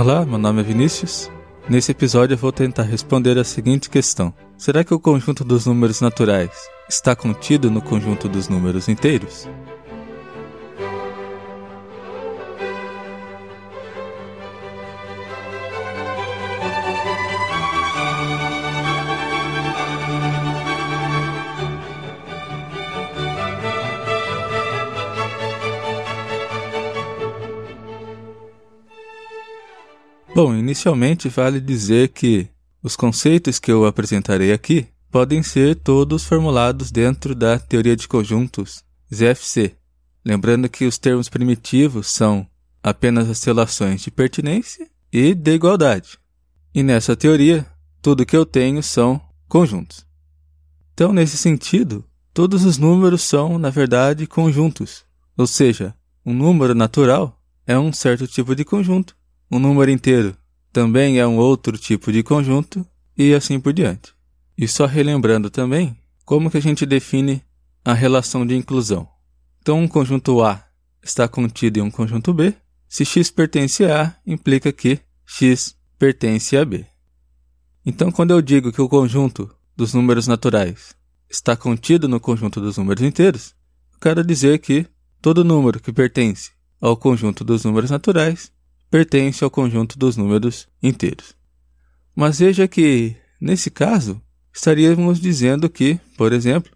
Olá, meu nome é Vinícius. Nesse episódio eu vou tentar responder a seguinte questão: Será que o conjunto dos números naturais está contido no conjunto dos números inteiros? Inicialmente vale dizer que os conceitos que eu apresentarei aqui podem ser todos formulados dentro da teoria de conjuntos ZFC. Lembrando que os termos primitivos são apenas as relações de pertinência e de igualdade. E nessa teoria, tudo que eu tenho são conjuntos. Então, nesse sentido, todos os números são, na verdade, conjuntos. Ou seja, um número natural é um certo tipo de conjunto um número inteiro também é um outro tipo de conjunto e assim por diante. E só relembrando também como que a gente define a relação de inclusão. Então, um conjunto A está contido em um conjunto B. Se x pertence a A, implica que x pertence a B. Então, quando eu digo que o conjunto dos números naturais está contido no conjunto dos números inteiros, eu quero dizer que todo número que pertence ao conjunto dos números naturais pertence ao conjunto dos números inteiros. Mas veja que, nesse caso, estaríamos dizendo que, por exemplo,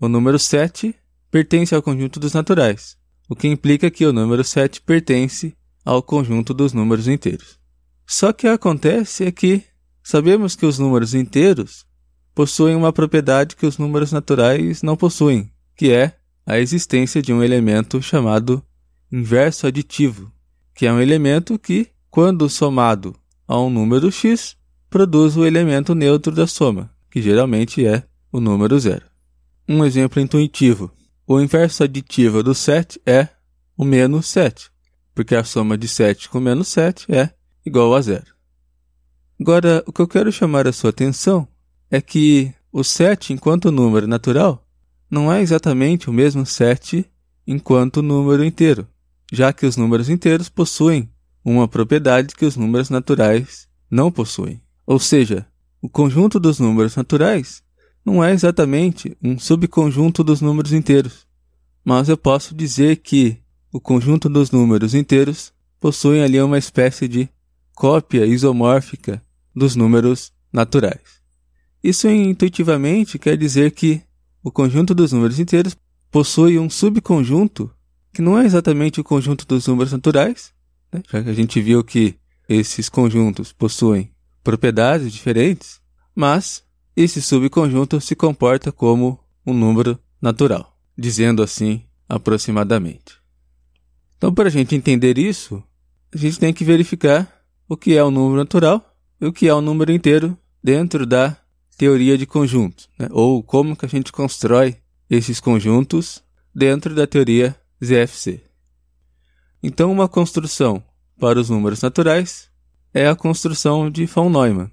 o número 7 pertence ao conjunto dos naturais, o que implica que o número 7 pertence ao conjunto dos números inteiros. Só que acontece é que sabemos que os números inteiros possuem uma propriedade que os números naturais não possuem, que é a existência de um elemento chamado inverso aditivo, que é um elemento que, quando somado a um número x, produz o elemento neutro da soma, que geralmente é o número zero. Um exemplo intuitivo. O inverso aditivo do 7 é o menos 7, porque a soma de 7 com menos 7 é igual a zero. Agora, o que eu quero chamar a sua atenção é que o 7 enquanto número natural não é exatamente o mesmo 7 enquanto número inteiro já que os números inteiros possuem uma propriedade que os números naturais não possuem. Ou seja, o conjunto dos números naturais não é exatamente um subconjunto dos números inteiros, mas eu posso dizer que o conjunto dos números inteiros possui ali uma espécie de cópia isomórfica dos números naturais. Isso intuitivamente quer dizer que o conjunto dos números inteiros possui um subconjunto que não é exatamente o conjunto dos números naturais, né? já que a gente viu que esses conjuntos possuem propriedades diferentes, mas esse subconjunto se comporta como um número natural, dizendo assim aproximadamente. Então, para a gente entender isso, a gente tem que verificar o que é um número natural e o que é um número inteiro dentro da teoria de conjuntos, né? ou como que a gente constrói esses conjuntos dentro da teoria ZFC. Então, uma construção para os números naturais é a construção de von Neumann.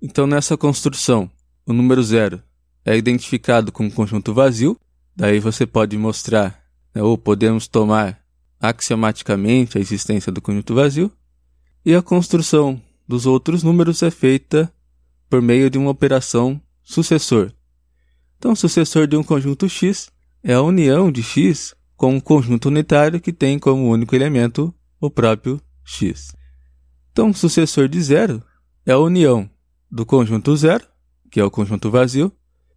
Então, nessa construção, o número zero é identificado como conjunto vazio, daí você pode mostrar, né, ou podemos tomar axiomaticamente a existência do conjunto vazio, e a construção dos outros números é feita por meio de uma operação sucessor. Então, o sucessor de um conjunto X é a união de X com um conjunto unitário que tem como único elemento o próprio x. Então, o sucessor de zero é a união do conjunto zero, que é o conjunto vazio,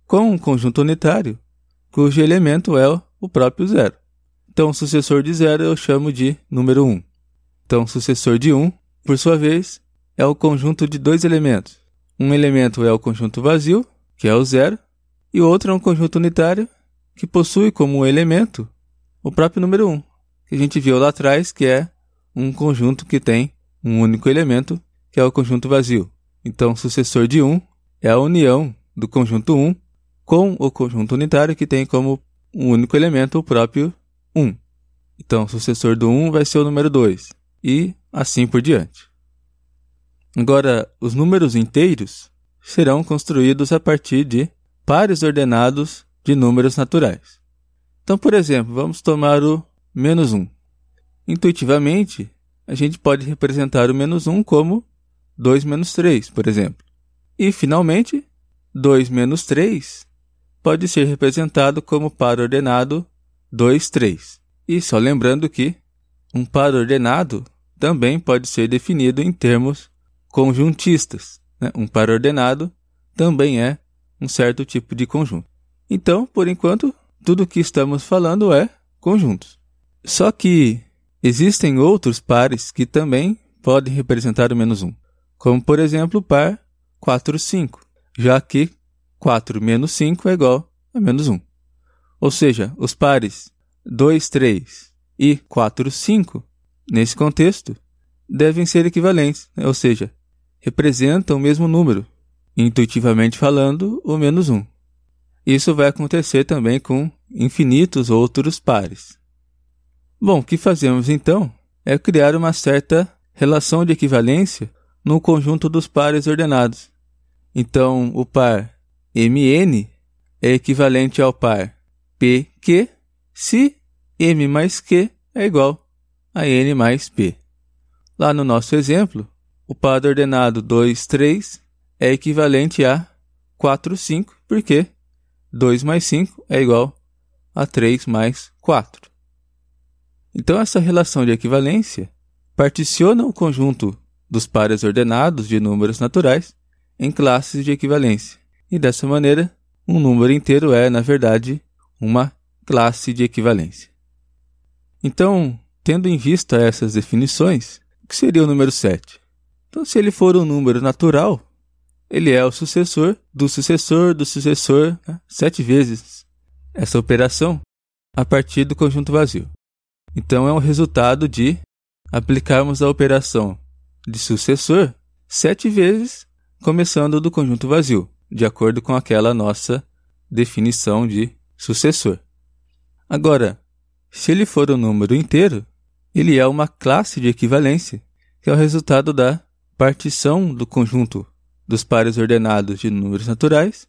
com um conjunto unitário, cujo elemento é o próprio zero. Então, o sucessor de zero eu chamo de número 1. Um. Então, o sucessor de 1, um, por sua vez, é o conjunto de dois elementos. Um elemento é o conjunto vazio, que é o zero, e o outro é um conjunto unitário, que possui como elemento o próprio número 1, que a gente viu lá atrás, que é um conjunto que tem um único elemento, que é o conjunto vazio. Então, o sucessor de 1 é a união do conjunto 1 com o conjunto unitário que tem como um único elemento o próprio 1. Então, o sucessor do 1 vai ser o número 2 e assim por diante. Agora, os números inteiros serão construídos a partir de pares ordenados de números naturais. Então, por exemplo, vamos tomar o menos 1. Intuitivamente, a gente pode representar o menos 1 como 2 menos 3, por exemplo. E, finalmente, 2 menos 3 pode ser representado como par ordenado 2, 3. E só lembrando que um par ordenado também pode ser definido em termos conjuntistas. Né? Um par ordenado também é um certo tipo de conjunto. Então, por enquanto, tudo o que estamos falando é conjuntos. Só que existem outros pares que também podem representar o menos 1, como por exemplo o par 4, 5, já que 4 menos 5 é igual a menos 1. Ou seja, os pares 2, 3 e 4, 5, nesse contexto, devem ser equivalentes, né? ou seja, representam o mesmo número, intuitivamente falando, o menos 1. Isso vai acontecer também com infinitos outros pares. Bom, o que fazemos então é criar uma certa relação de equivalência no conjunto dos pares ordenados. Então, o par mn é equivalente ao par pq se m mais q é igual a n mais p. Lá no nosso exemplo, o par ordenado 2, 3 é equivalente a 4, 5, porque 2 mais 5 é igual a 3 mais 4. Então, essa relação de equivalência particiona o conjunto dos pares ordenados de números naturais em classes de equivalência. E dessa maneira, um número inteiro é, na verdade, uma classe de equivalência. Então, tendo em vista essas definições, o que seria o número 7? Então, se ele for um número natural, ele é o sucessor do sucessor do sucessor né? sete vezes essa operação a partir do conjunto vazio. Então, é um resultado de aplicarmos a operação de sucessor sete vezes, começando do conjunto vazio, de acordo com aquela nossa definição de sucessor. Agora, se ele for um número inteiro, ele é uma classe de equivalência, que é o resultado da partição do conjunto dos pares ordenados de números naturais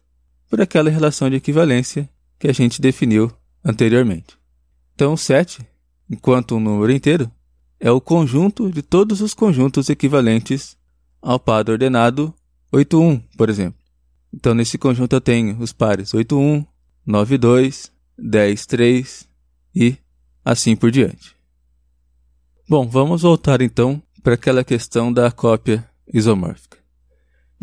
por aquela relação de equivalência que a gente definiu anteriormente. Então, o 7, enquanto um número inteiro, é o conjunto de todos os conjuntos equivalentes ao par ordenado 8,1, por exemplo. Então, nesse conjunto eu tenho os pares 8,1, 9,2, 10,3 e assim por diante. Bom, vamos voltar então para aquela questão da cópia isomórfica.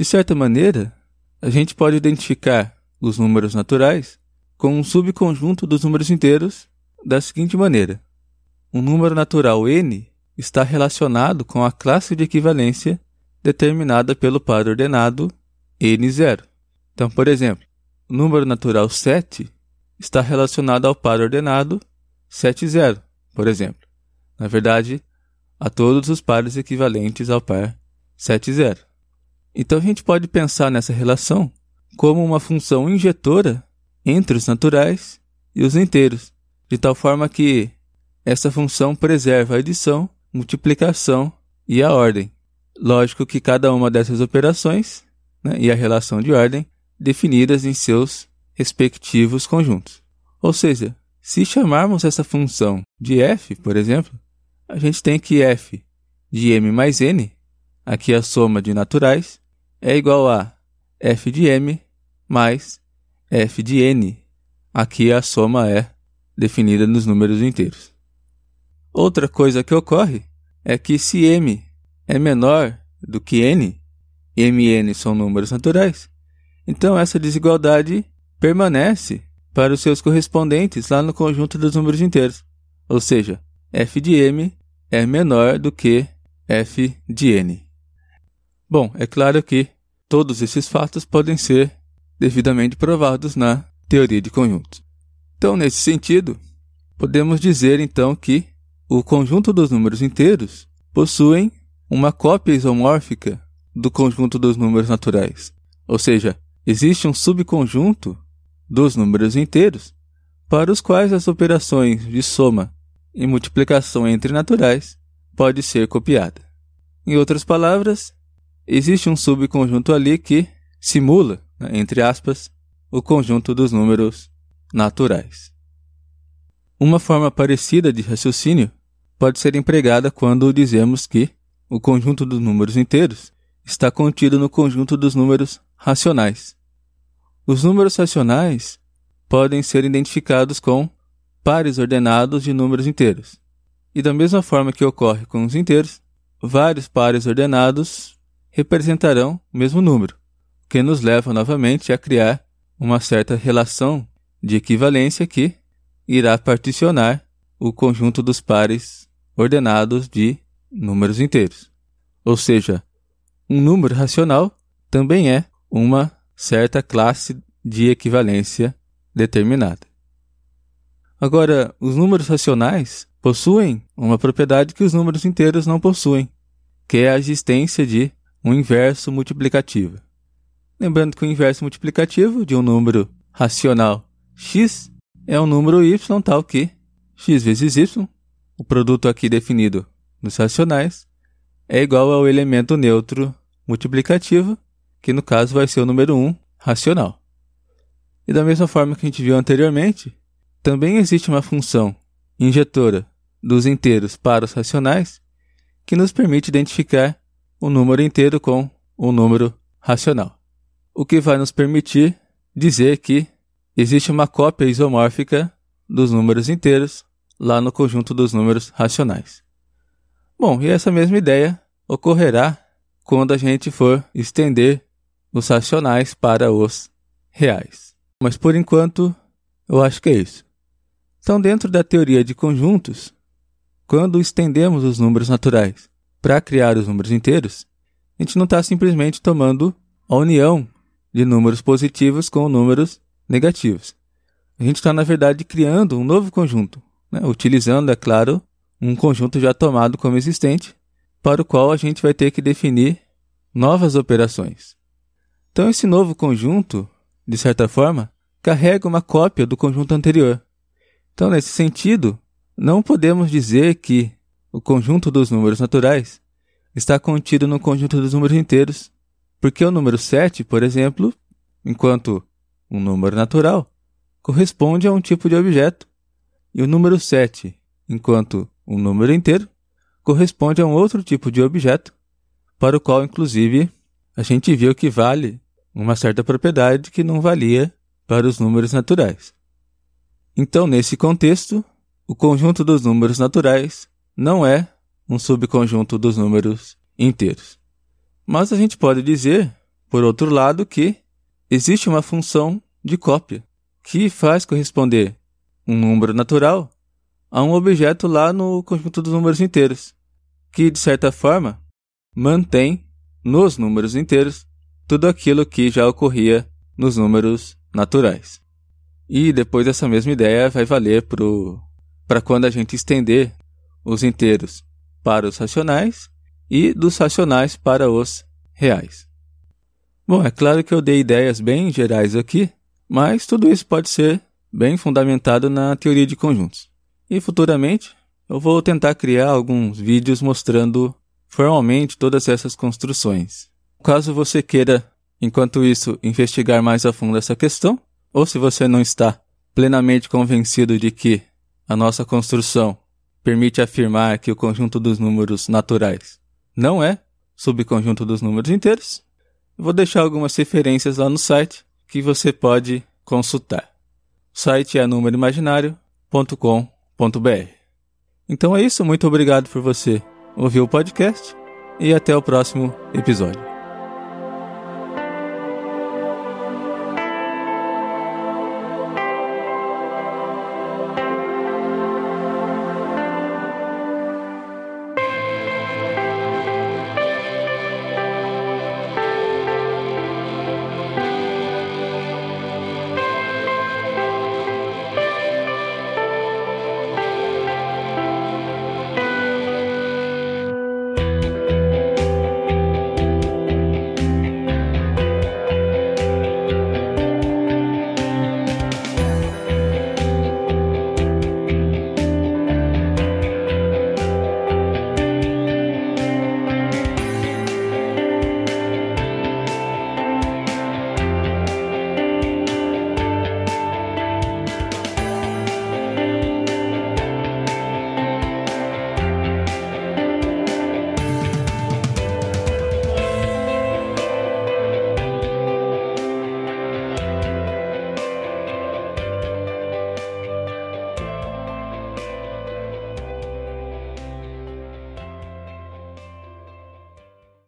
De certa maneira, a gente pode identificar os números naturais com um subconjunto dos números inteiros da seguinte maneira: um número natural n está relacionado com a classe de equivalência determinada pelo par ordenado n0. Então, por exemplo, o número natural 7 está relacionado ao par ordenado 7,0, por exemplo. Na verdade, a todos os pares equivalentes ao par 7,0. Então a gente pode pensar nessa relação como uma função injetora entre os naturais e os inteiros, de tal forma que essa função preserva a adição, multiplicação e a ordem. Lógico que cada uma dessas operações né, e a relação de ordem definidas em seus respectivos conjuntos. Ou seja, se chamarmos essa função de f, por exemplo, a gente tem que f de m mais n, aqui a soma de naturais, é igual a f de m mais f de n. Aqui a soma é definida nos números inteiros. Outra coisa que ocorre é que se m é menor do que n, m e n são números naturais, então essa desigualdade permanece para os seus correspondentes lá no conjunto dos números inteiros. Ou seja, f de m é menor do que f de n. Bom, é claro que todos esses fatos podem ser devidamente provados na teoria de conjuntos. Então, nesse sentido, podemos dizer então que o conjunto dos números inteiros possuem uma cópia isomórfica do conjunto dos números naturais. Ou seja, existe um subconjunto dos números inteiros para os quais as operações de soma e multiplicação entre naturais pode ser copiada. Em outras palavras, existe um subconjunto ali que simula, né, entre aspas, o conjunto dos números naturais. Uma forma parecida de raciocínio pode ser empregada quando dizemos que o conjunto dos números inteiros está contido no conjunto dos números racionais. Os números racionais podem ser identificados com pares ordenados de números inteiros. E da mesma forma que ocorre com os inteiros, vários pares ordenados representarão o mesmo número, o que nos leva novamente a criar uma certa relação de equivalência que irá particionar o conjunto dos pares ordenados de números inteiros. Ou seja, um número racional também é uma certa classe de equivalência determinada. Agora, os números racionais possuem uma propriedade que os números inteiros não possuem, que é a existência de um inverso multiplicativo. Lembrando que o inverso multiplicativo de um número racional x é um número y tal que x vezes y, o produto aqui definido nos racionais, é igual ao elemento neutro multiplicativo, que no caso vai ser o número 1 racional. E da mesma forma que a gente viu anteriormente, também existe uma função injetora dos inteiros para os racionais que nos permite identificar o número inteiro com o número racional, o que vai nos permitir dizer que existe uma cópia isomórfica dos números inteiros lá no conjunto dos números racionais. Bom, e essa mesma ideia ocorrerá quando a gente for estender os racionais para os reais. Mas por enquanto, eu acho que é isso. Então, dentro da teoria de conjuntos, quando estendemos os números naturais para criar os números inteiros, a gente não está simplesmente tomando a união de números positivos com números negativos. A gente está, na verdade, criando um novo conjunto, né? utilizando, é claro, um conjunto já tomado como existente, para o qual a gente vai ter que definir novas operações. Então, esse novo conjunto, de certa forma, carrega uma cópia do conjunto anterior. Então, nesse sentido, não podemos dizer que o conjunto dos números naturais está contido no conjunto dos números inteiros, porque o número 7, por exemplo, enquanto um número natural, corresponde a um tipo de objeto, e o número 7, enquanto um número inteiro, corresponde a um outro tipo de objeto, para o qual, inclusive, a gente viu que vale uma certa propriedade que não valia para os números naturais. Então, nesse contexto, o conjunto dos números naturais não é um subconjunto dos números inteiros. Mas a gente pode dizer, por outro lado, que existe uma função de cópia que faz corresponder um número natural a um objeto lá no conjunto dos números inteiros, que de certa forma mantém nos números inteiros tudo aquilo que já ocorria nos números naturais. E depois essa mesma ideia vai valer para quando a gente estender os inteiros para os racionais e dos racionais para os reais. Bom, é claro que eu dei ideias bem gerais aqui, mas tudo isso pode ser bem fundamentado na teoria de conjuntos. E futuramente eu vou tentar criar alguns vídeos mostrando formalmente todas essas construções. Caso você queira, enquanto isso, investigar mais a fundo essa questão, ou se você não está plenamente convencido de que a nossa construção permite afirmar que o conjunto dos números naturais não é subconjunto dos números inteiros, vou deixar algumas referências lá no site que você pode consultar. O site é númeroimaginário.com.br. Então é isso, muito obrigado por você ouvir o podcast e até o próximo episódio.